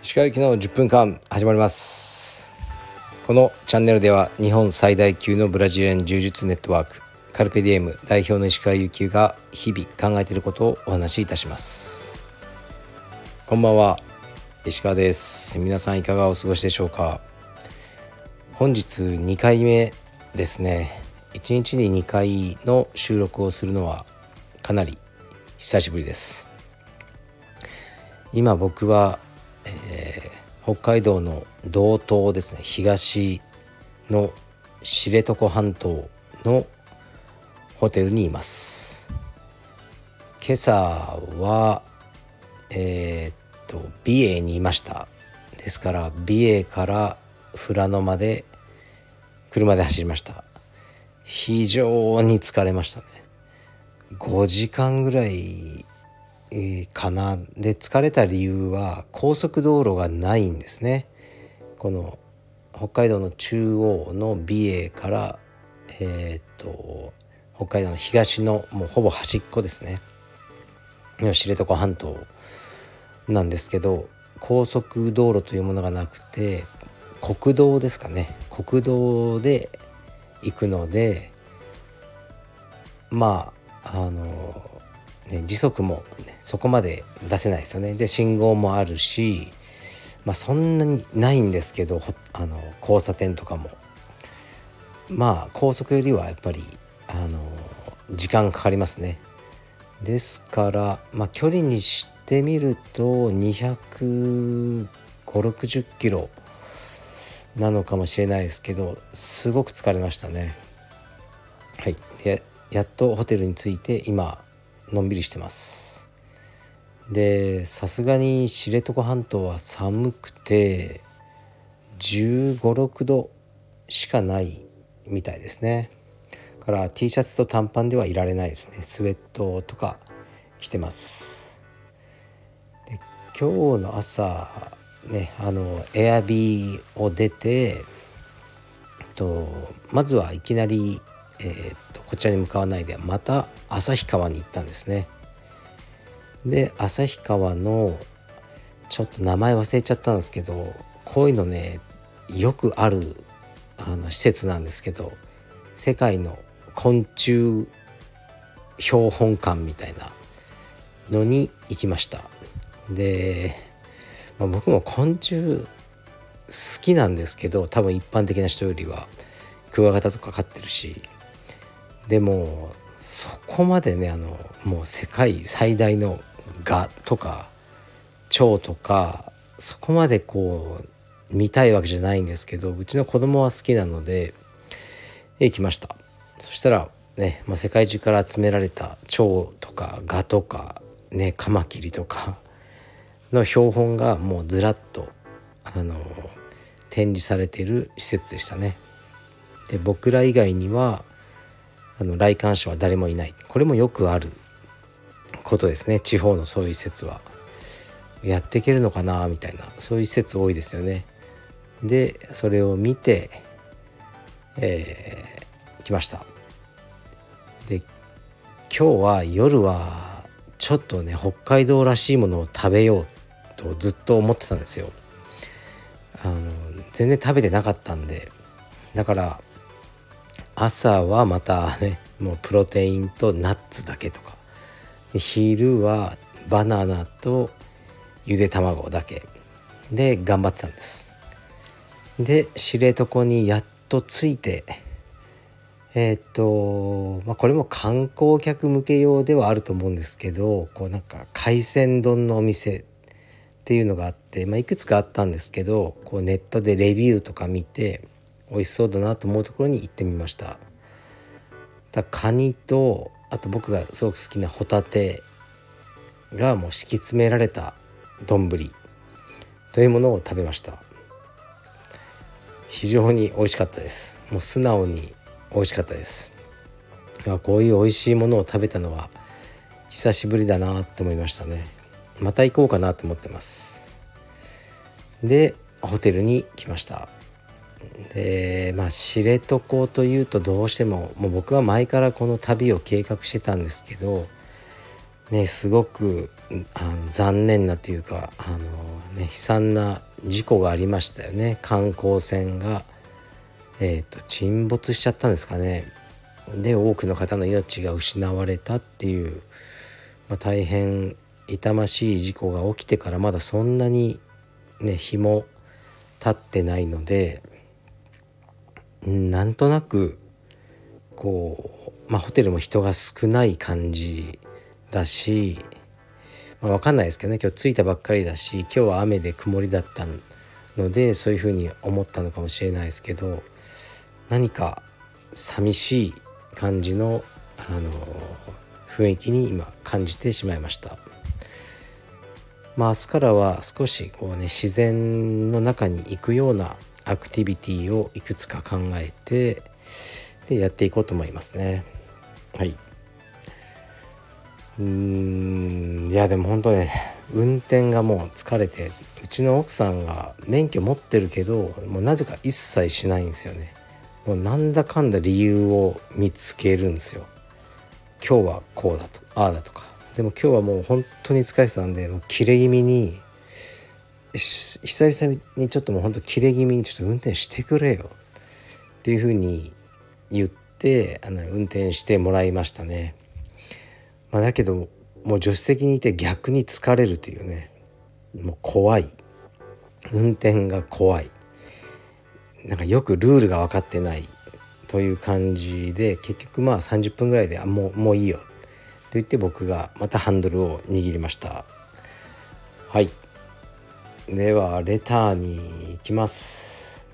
石川行きの10分間始まります。このチャンネルでは日本最大級のブラジリアン柔術ネットワークカルペディエム代表の石川由紀が日々考えていることをお話しいたします。こんばんは。石川です。皆さんいかがお過ごしでしょうか？本日2回目ですね。1日に2回の収録をするのはかなり久しぶりです。今僕はえー、北海道の道東ですね。東の知床半島のホテルにいます。今朝はえー、っと美瑛にいました。ですから美瑛から富良野まで車で走りました。非常に疲れましたね。5時間ぐらいかな。で疲れた理由は高速道路がないんですね。この北海道の中央の美瑛からえー、っと北海道の東のもうほぼ端っこですね。の知床半島なんですけど高速道路というものがなくて国道ですかね。国道で行くのでまああのね、時速も、ね、そこまで出せないですよね。で信号もあるし、まあ、そんなにないんですけどあの交差点とかも。まあ高速よりはやっぱりあの時間かかりますね。ですからまあ距離にしてみると25060キロなのかもしれないですけどすごく疲れましたね。はい。でやっとホテルに着いて今のんびりしてます。でさすがに知床半島は寒くて1 5 6度しかないみたいですね。から T シャツと短パンではいられないですね。スウェットとか着てます。で今日の朝ねあのエアビーを出てとまずはいきなりえー、っとこちらに向かわないでまた旭川に行ったんですね。で旭川のちょっと名前忘れちゃったんですけどこういうのねよくあるあの施設なんですけど世界の昆虫標本館みたいなのに行きました。で、まあ、僕も昆虫好きなんですけど多分一般的な人よりはクワガタとか飼ってるしでもそこまでねあのもう世界最大の蛾とか蝶とかそこまでこう見たいわけじゃないんですけどうちの子供は好きなので行きました。そしたらね、まあ、世界中から集められた蝶とか蛾とかねカマキリとかの標本がもうずらっとあの展示されている施設でしたね。で僕ら以外にはあの来館者は誰もいない。これもよくあることですね。地方のそういう施設は。やっていけるのかなみたいな。そういう施設多いですよね。でそれを見てえー、来ました。で今日は夜はちょっとね北海道らしいものを食べようとずっと思ってたんですよ。あの全然食べてなかったんで。だから朝はまたねもうプロテインとナッツだけとか。昼はバナナとゆで卵だけ。で頑張ってたんです。で知床にやっと着いてえー、っとまあこれも観光客向け用ではあると思うんですけどこうなんか海鮮丼のお店っていうのがあって、まあ、いくつかあったんですけどこうネットでレビューとか見て美味しそうだなと思うところに行ってみました。だカニとあと僕がすごく好きなホタテがもう敷き詰められた丼というものを食べました。非常に美味しかったです。もう素直に美味しかったです。こういう美味しいものを食べたのは久しぶりだなって思いましたね。また行こうかなと思ってます。でホテルに来ました。でまあ知床というとどうしてももう僕は前からこの旅を計画してたんですけどねすごくあの残念なというかあの、ね、悲惨な事故がありましたよね。観光船が、えーと、沈没しちゃったんですかね。で多くの方の命が失われたっていう、まあ、大変痛ましい事故が起きてからまだそんなにね日も経ってないのでなんとなくこう、まあ、ホテルも人が少ない感じだし、まあ、分かんないですけどね今日着いたばっかりだし今日は雨で曇りだったのでそういうふうに思ったのかもしれないですけど何か寂しい感じの、あの雰囲気に今感じてしまいました。まあ、明日からは少しこう、ね、自然の中に行くようなアクティビティをいくつか考えてでやっていこうと思いますね。はい。うん。いやでも本当ね運転がもう疲れてうちの奥さんが免許持ってるけどもうなぜか一切しないんですよね。もうなんだかんだ理由を見つけるんですよ。今日はこうだとああだとか。でも今日はもう本当に疲れてたんでもう切れ気味に久々にちょっともうほんと切れ気味にちょっと運転してくれよ。っていうふうに言ってあの運転してもらいましたね。まあ、だけどもう助手席にいて逆に疲れるというね。もう怖い。運転が怖い。なんかよくルールが分かってないという感じで結局まあ30分ぐらいであもうもういいよ。と言って僕がまたハンドルを握りました。はい。ではレターに行きます。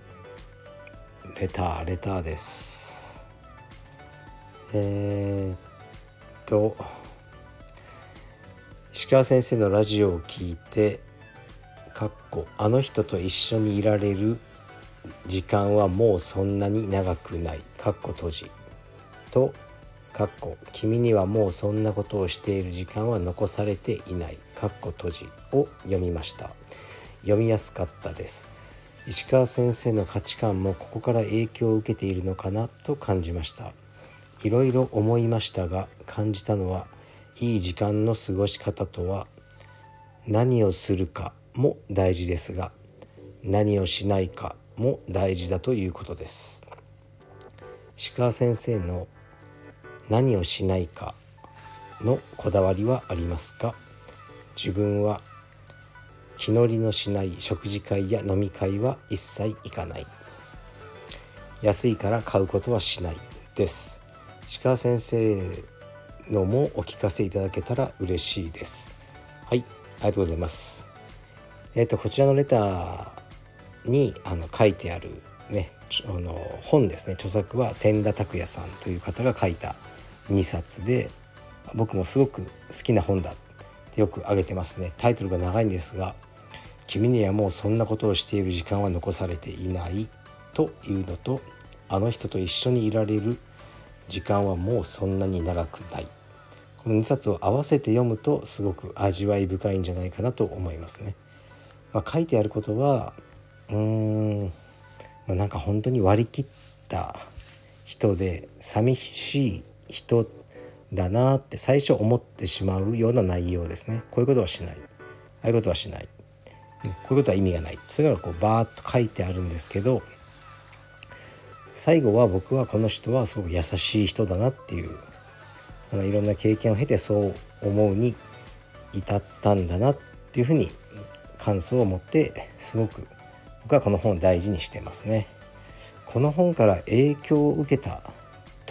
レターレターです。えー、っと石川先生のラジオを聞いてかっこあの人と一緒にいられる時間はもうそんなに長くない。かっこ閉じ。とかっこ君にはもうそんなことをしている時間は残されていない。かっこ閉じを読みました。読みやすかったです。石川先生の価値観もここから影響を受けているのかなと感じました。いろいろ思いましたが感じたのはいい時間の過ごし方とは何をするかも大事ですが何をしないかも大事だということです。石川先生の何をしないかのこだわりはありますか？自分は気乗りのしない食事会や飲み会は一切行かない。安いから買うことはしないです。石川先生のもお聞かせいただけたら嬉しいです。はいありがとうございます。えっ、ー、とこちらのレターにあの書いてあるねあの本ですね。著作は千田拓也さんという方が書いた2冊で僕もすごく好きな本だってよく挙げてますねタイトルが長いんですが「君にはもうそんなことをしている時間は残されていない」というのと「あの人と一緒にいられる時間はもうそんなに長くない」この2冊を合わせて読むとすごく味わい深いんじゃないかなと思いますね。まあ、書いてあることはうーん、まあ、なんか本当に割り切った人で寂しい人だなって最初思ってしまうような内容ですね。こういうことはしない。ああいうことはしない。こういうことは意味がない。そういうのがこうバーッと書いてあるんですけど最後は僕はこの人はすごく優しい人だなっていうあのいろんな経験を経てそう思うに至ったんだなっていうふうに感想を持ってすごく僕はこの本を大事にしてますね。この本から影響を受けた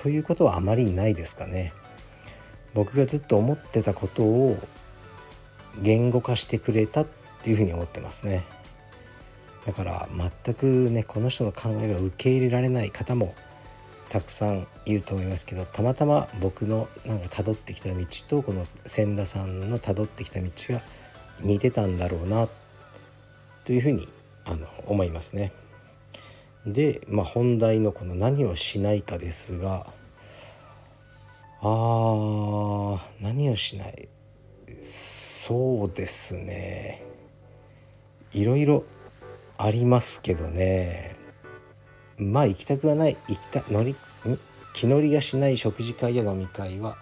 ということはあまりないですかね。僕がずっと思ってたことを言語化してくれたっていうふうに思ってますね。だから全くねこの人の考えが受け入れられない方もたくさんいると思いますけどたまたま僕のなんか辿ってきた道とこの千田さんの辿ってきた道が似てたんだろうなというふうにあの思いますね。で、まあ、本題のこの何をしないかですがあー何をしない？そうですね。いろいろありますけどね。まあ行きたくはない。行きた乗り気乗りがしない食事会や飲み会は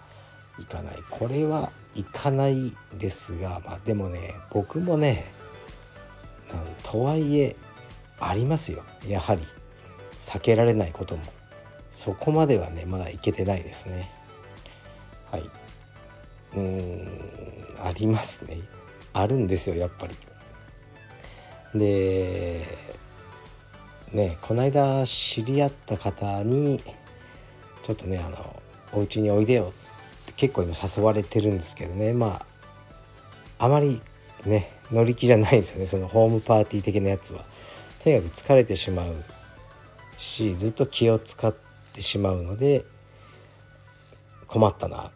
行かない。これは行かないですがまあでもね僕もねとはいえありますよ。やはり。避けられないことも。そこまではねまだいけてないですね。はい。うーんありますね。あるんですよやっぱり。でねこの間知り合った方にちょっとねあのお家においでよって結構今誘われてるんですけどね。まああまりね乗り気じゃないんですよね。そのホームパーティー的なやつは。とにかく疲れてしまうしずっと気を使ってしまうので困ったな。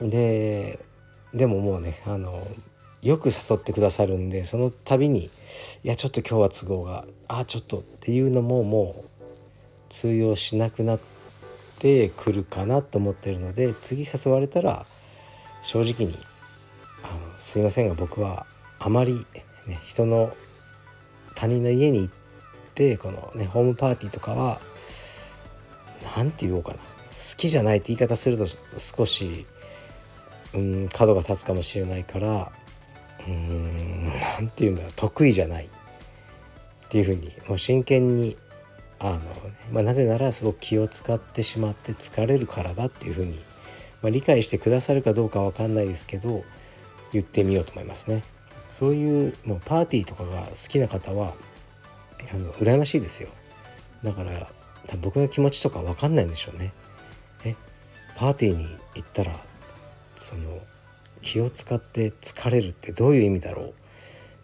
ででももうねあのよく誘ってくださるんでその度に「いやちょっと今日は都合があちょっと」っていうのももう通用しなくなってくるかなと思ってるので次誘われたら正直にあの「すいませんが僕はあまり、ね、人の他人の家に行ってこのねホームパーティーとかは何て言おうかな好きじゃないって言い方すると少しうん角が立つかもしれないからうん何て言うんだろう得意じゃないっていうふうにもう真剣にあの、まあ、なぜならすごく気を使ってしまって疲れるからだっていうふうに、まあ、理解してくださるかどうかは分かんないですけど言ってみようと思いますね。そういうもうパーティーとかが好きな方はあの羨ましいですよ。だから僕の気持ちとか分かんないんでしょうね。え？パーティーに行ったらその気を使って疲れるってどういう意味だろう？っ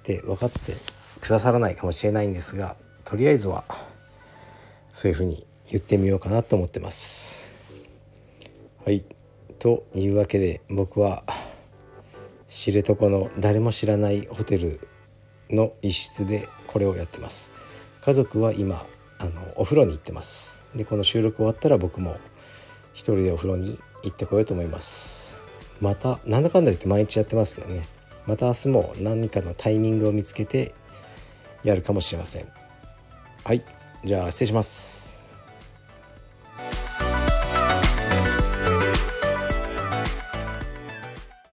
て分かってくださらないかもしれないんですがとりあえずはそういうふうに言ってみようかなと思ってます。はい。というわけで僕は知床の誰も知らないホテルの一室でこれをやってます。家族は今あのお風呂に行ってます。でこの収録終わったら僕も一人でお風呂に行ってこようと思います。またなんだかんだ言って毎日やってますけどね。また明日も何かのタイミングを見つけてやるかもしれません。はい。じゃあ失礼します。